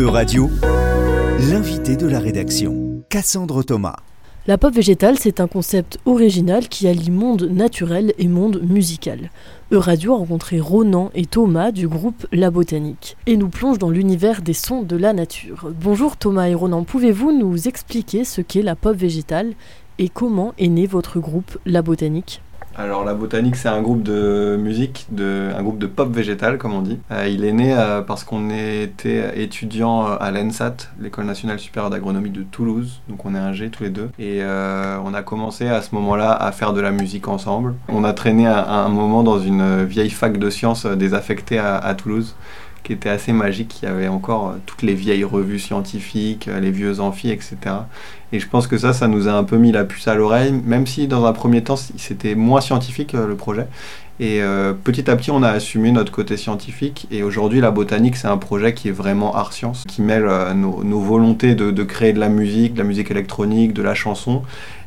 E-Radio, l'invité de la rédaction, Cassandre Thomas. La pop végétale, c'est un concept original qui allie monde naturel et monde musical. E-Radio a rencontré Ronan et Thomas du groupe La Botanique et nous plonge dans l'univers des sons de la nature. Bonjour Thomas et Ronan, pouvez-vous nous expliquer ce qu'est la pop végétale et comment est né votre groupe La Botanique? Alors la botanique c'est un groupe de musique, de, un groupe de pop végétal comme on dit. Euh, il est né euh, parce qu'on était étudiant à l'ENSAT, l'école nationale supérieure d'agronomie de Toulouse, donc on est un G tous les deux. Et euh, on a commencé à ce moment-là à faire de la musique ensemble. On a traîné à, un moment dans une vieille fac de sciences désaffectée à Toulouse qui était assez magique. Il y avait encore euh, toutes les vieilles revues scientifiques, euh, les vieux amphis, etc. Et je pense que ça, ça nous a un peu mis la puce à l'oreille, même si dans un premier temps, c'était moins scientifique euh, le projet. Et petit à petit, on a assumé notre côté scientifique. Et aujourd'hui, la botanique, c'est un projet qui est vraiment art-science, qui mêle nos, volontés de, de, créer de la musique, de la musique électronique, de la chanson,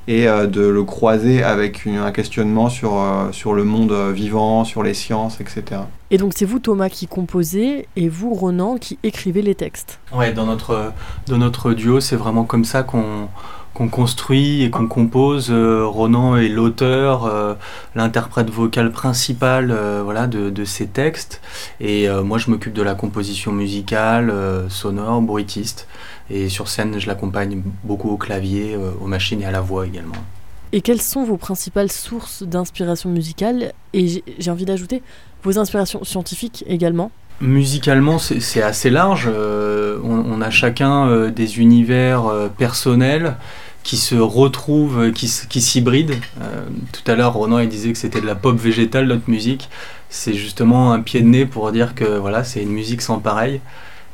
et de le croiser avec un questionnement sur, sur le monde vivant, sur les sciences, etc. Et donc c'est vous Thomas qui composez et vous Ronan qui écrivez les textes. Ouais, dans notre, dans notre duo, c'est vraiment comme ça qu'on qu'on construit et qu'on compose. Euh, Ronan est l'auteur, euh, l'interprète vocal principal euh, voilà, de, de, ces textes. Et moi, je m'occupe de la composition musicale, sonore, bruitiste. Et sur scène, je l'accompagne beaucoup au clavier, aux machines et à la voix également. Et quelles sont vos principales sources d'inspiration musicale Et j'ai envie d'ajouter, vos inspirations scientifiques également? Musicalement, c'est assez large. Euh, on, a chacun euh, des univers euh, personnels qui se retrouvent, qui, qui s'hybrident. tout à l'heure, Ronan il disait que c'était de la pop végétale, notre musique. C'est justement un pied de nez pour dire que voilà, c'est une musique sans pareil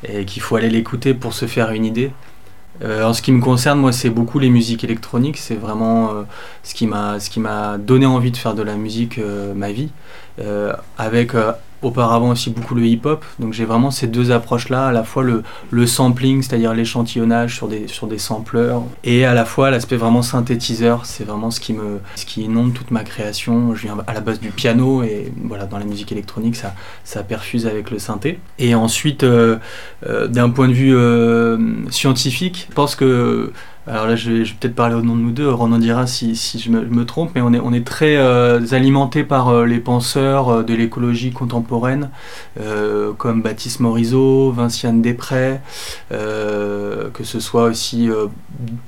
et qu'il faut aller l'écouter pour se faire une idée. en ce qui me concerne, moi, c'est beaucoup les musiques électroniques. C'est vraiment m'a ce qui m'a donné envie de faire de la musique ma vie. Euh, avec euh, auparavant aussi beaucoup le hip-hop. Donc j'ai vraiment ces deux approches-là, à la fois le, sampling, c'est-à-dire l'échantillonnage sur des, sur des sampleurs, et à la fois l'aspect vraiment synthétiseur. C'est vraiment ce qui, me, ce qui inonde toute ma création. Je viens à la base du piano, et voilà, dans la musique électronique, ça, ça perfuse avec le synthé. Et ensuite, euh, d'un point de vue scientifique, je pense que alors là, je vais, peut-être parler au nom de nous deux, Ronan dira si, je, me, trompe, mais on est, très euh, alimenté par euh, les penseurs euh, de l'écologie contemporaine, comme Baptiste Morisot, Vinciane Després, que ce soit aussi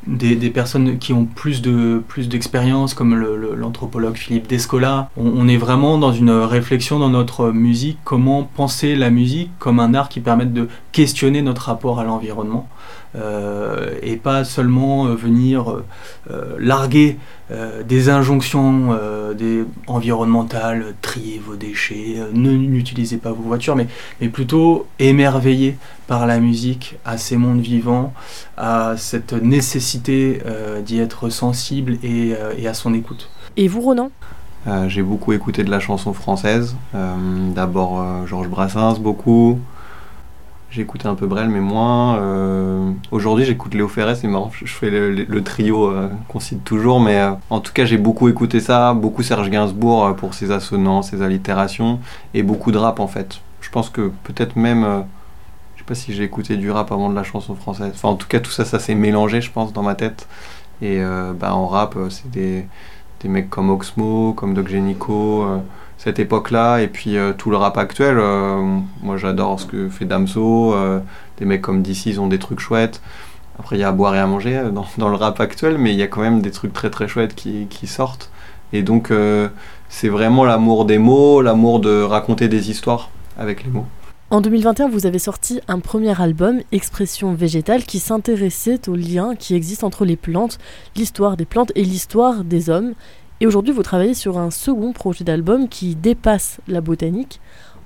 des, personnes qui ont plus d'expérience, comme l'anthropologue Philippe Descola. On, est vraiment dans une réflexion dans notre musique, comment penser la musique comme un art qui permette de questionner notre rapport à l'environnement. et pas seulement venir larguer des injonctions des environnementales, trier vos déchets, n'utilisez pas vos voitures, mais, mais plutôt émerveiller par la musique à ces mondes vivants, à cette nécessité euh, d'y être sensible euh, et, à son écoute. Et vous, Ronan? Euh, J'ai beaucoup écouté de la chanson française. D'abord Georges Brassens, beaucoup. Écouté un peu Brel, mais moins. Aujourd'hui, j'écoute Léo Ferré, c'est marrant, je fais le, trio qu'on cite toujours, mais en tout cas, j'ai beaucoup écouté ça, beaucoup Serge Gainsbourg pour ses assonances, ses allitérations, et beaucoup de rap en fait. Je pense que peut-être même sais pas si j'ai écouté du rap avant de la chanson française. Enfin, en tout cas, tout ça, ça s'est mélangé, je pense, dans ma tête. Et euh, bah, en rap, euh, c'est des, des, mecs comme Oxmo, comme Doc Genico, euh, cette époque-là. Et puis tout le rap actuel, moi j'adore ce que fait Damso. des mecs comme DC, ils ont des trucs chouettes. Après, il y a à boire et à manger dans, dans, le rap actuel, mais il y a quand même des trucs très très chouettes qui, qui sortent. Et donc, c'est vraiment l'amour des mots, l'amour de raconter des histoires avec les mots. En 2021, vous avez sorti un premier album, Expression végétale, qui s'intéressait aux liens qui existent entre les plantes, l'histoire des plantes et l'histoire des hommes. Et aujourd'hui, vous travaillez sur un second projet d'album qui dépasse la botanique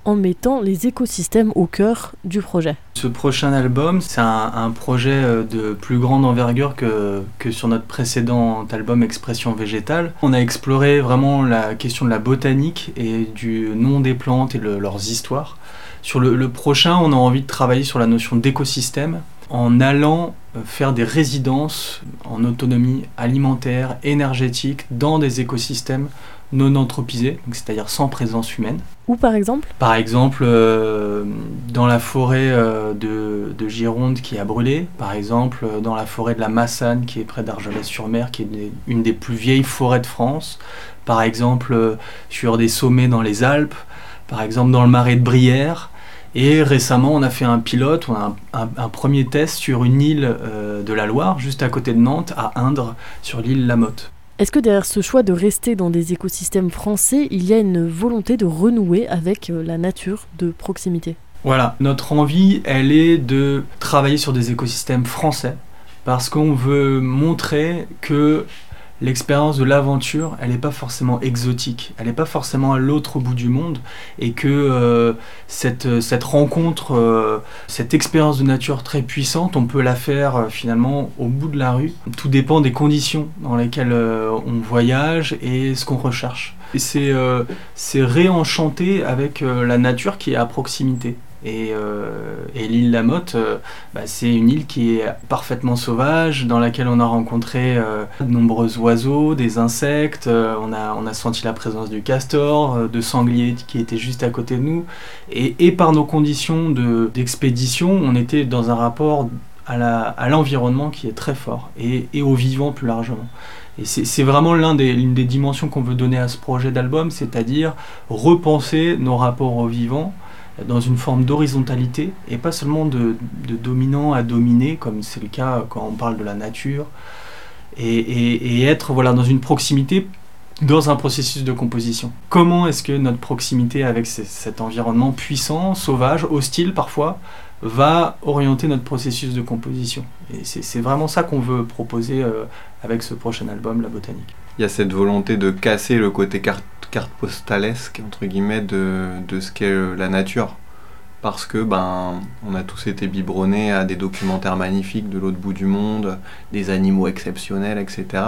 en mettant les écosystèmes au cœur du projet. Ce prochain album, c'est un, projet euh, de plus grande envergure que, sur notre précédent album Expression végétale. On a exploré vraiment la question de la botanique et du nom des plantes et leurs histoires. Sur le, prochain, on a envie de travailler sur la notion d'écosystème en allant euh, faire des résidences en autonomie alimentaire, énergétique, dans des écosystèmes non anthropisée, c'est-à-dire sans présence humaine. Ou par exemple Par exemple, euh, dans la forêt euh, de, de, Gironde qui a brûlé, par exemple, euh, dans la forêt de la Massane qui est près d'Argelès-sur-Mer, qui est une des plus vieilles forêts de France, par exemple, sur des sommets dans les Alpes, par exemple, dans le marais de Brière. Et récemment, on a fait un pilote, on a un, un, premier test sur une île de la Loire, juste à côté de Nantes, à Indre, sur l'île Lamotte. Est-ce que derrière ce choix de rester dans des écosystèmes français, il y a une volonté de renouer avec euh, la nature de proximité? Voilà, notre envie, elle est de travailler sur des écosystèmes français parce qu'on veut montrer que l'expérience de l'aventure, elle n'est pas forcément exotique, elle n'est pas forcément à l'autre bout du monde, et que euh, cette, cette rencontre, euh, cette expérience de nature très puissante, on peut la faire euh, finalement au bout de la rue. Tout dépend des conditions dans lesquelles on voyage et ce qu'on recherche. Et c'est réenchanter avec la nature qui est à proximité. Et, euh, et l'île Lamotte, euh, bah, c'est une île qui est parfaitement sauvage, dans laquelle on a rencontré euh, de nombreux oiseaux, des insectes, on, a, senti la présence du castor, de sangliers qui étaient juste à côté de nous. Et, et par nos conditions d'expédition, on était dans un rapport à l'environnement qui est très fort, et, et au vivant plus largement. Et c'est vraiment l'une des, des dimensions qu'on veut donner à ce projet d'album, c'est-à-dire repenser nos rapports au vivant, dans une forme d'horizontalité et pas seulement de, dominant à dominer, comme c'est le cas quand on parle de la nature, et, être voilà, dans une proximité dans un processus de composition. Comment est-ce que notre proximité avec cet environnement puissant, sauvage, hostile parfois, va orienter notre processus de composition? Et c'est vraiment ça qu'on veut proposer euh, avec ce prochain album, La Botanique. Il y a cette volonté de casser le côté carte postalesque entre guillemets de, de ce qu'est euh, la nature parce que ben on a tous été biberonnés à des documentaires magnifiques de l'autre bout du monde, des animaux exceptionnels, etc.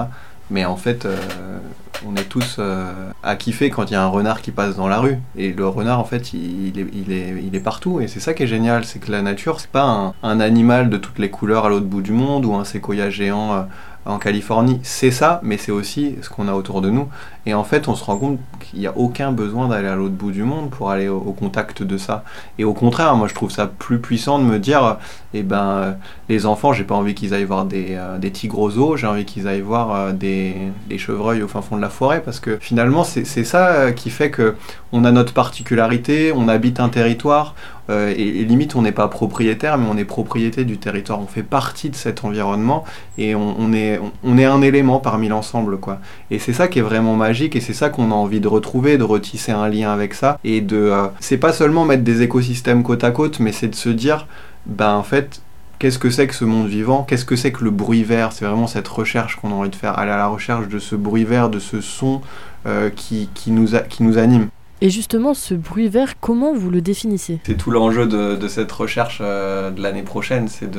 Mais en fait, euh, on est tous euh, à kiffer quand il y a un renard qui passe dans la rue. Et le renard, en fait, il, est, il, est, il est, partout. Et c'est ça qui est génial, c'est que la nature, c'est pas un, animal de toutes les couleurs à l'autre bout du monde ou un séquoia géant en Californie, c'est ça, mais c'est aussi ce qu'on a autour de nous. Et en fait, on se rend compte qu'il n'y a aucun besoin d'aller à l'autre bout du monde pour aller au, contact de ça. Et au contraire, moi, je trouve ça plus puissant de me dire, eh ben, les enfants, j'ai pas envie qu'ils aillent voir des, euh, tigres aux j'ai envie qu'ils aillent voir euh, des, des, chevreuils au fin fond de la forêt, parce que finalement, c'est ça euh, qui fait que on a notre particularité, on habite un territoire, et, limite on n'est pas propriétaire mais on est propriété du territoire, on fait partie de cet environnement et on, est, on, est un élément parmi l'ensemble quoi. Et c'est ça qui est vraiment magique et c'est ça qu'on a envie de retrouver, de retisser un lien avec ça et de c'est pas seulement mettre des écosystèmes côte à côte mais c'est de se dire ben en fait qu'est-ce que c'est que ce monde vivant, qu'est-ce que c'est que le bruit vert, c'est vraiment cette recherche qu'on a envie de faire, aller à la recherche de ce bruit vert, de ce son euh, qui, qui, nous qui nous anime. Et justement, ce bruit vert, comment vous le définissez? C'est tout l'enjeu de, de, cette recherche euh, de l'année prochaine, c'est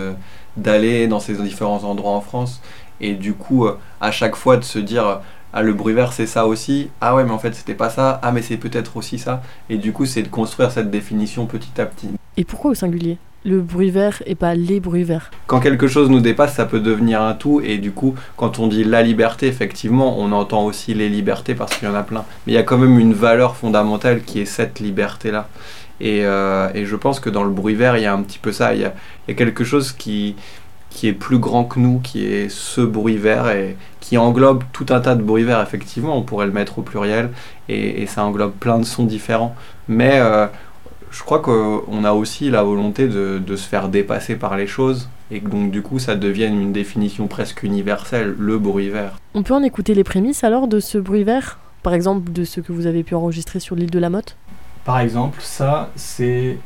d'aller dans ces différents endroits en France et du coup, euh, à chaque fois de se dire ah le bruit vert c'est ça aussi, ah ouais mais en fait c'était pas ça, ah mais c'est peut-être aussi ça, et du coup c'est de construire cette définition petit à petit. Et pourquoi au singulier? Le bruit vert et pas les bruits verts. Quand quelque chose nous dépasse, ça peut devenir un tout et du coup, quand on dit la liberté, effectivement, on entend aussi les libertés parce qu'il y en a plein. Mais il y a quand même une valeur fondamentale qui est cette liberté-là. Et, euh, je pense que dans le bruit vert, il y a un petit peu ça. Il y a, quelque chose qui, qui est plus grand que nous, qui est ce bruit vert et qui englobe tout un tas de bruits verts, effectivement, on pourrait le mettre au pluriel, et, et ça englobe plein de sons différents. Mais euh, je crois qu'on a aussi la volonté de, de, se faire dépasser par les choses et que donc du coup ça devienne une définition presque universelle, le bruit vert. On peut en écouter les prémices alors de ce bruit vert? Par exemple de ce que vous avez pu enregistrer sur l'île de la Motte? Par exemple, ça c'est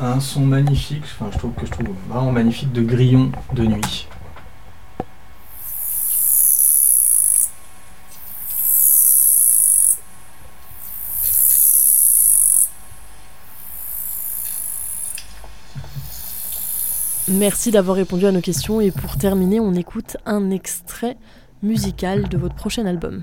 un son magnifique, enfin je trouve que je trouve vraiment magnifique de grillon de nuit. Merci d'avoir répondu à nos questions et pour terminer, on écoute un extrait musical de votre prochain album.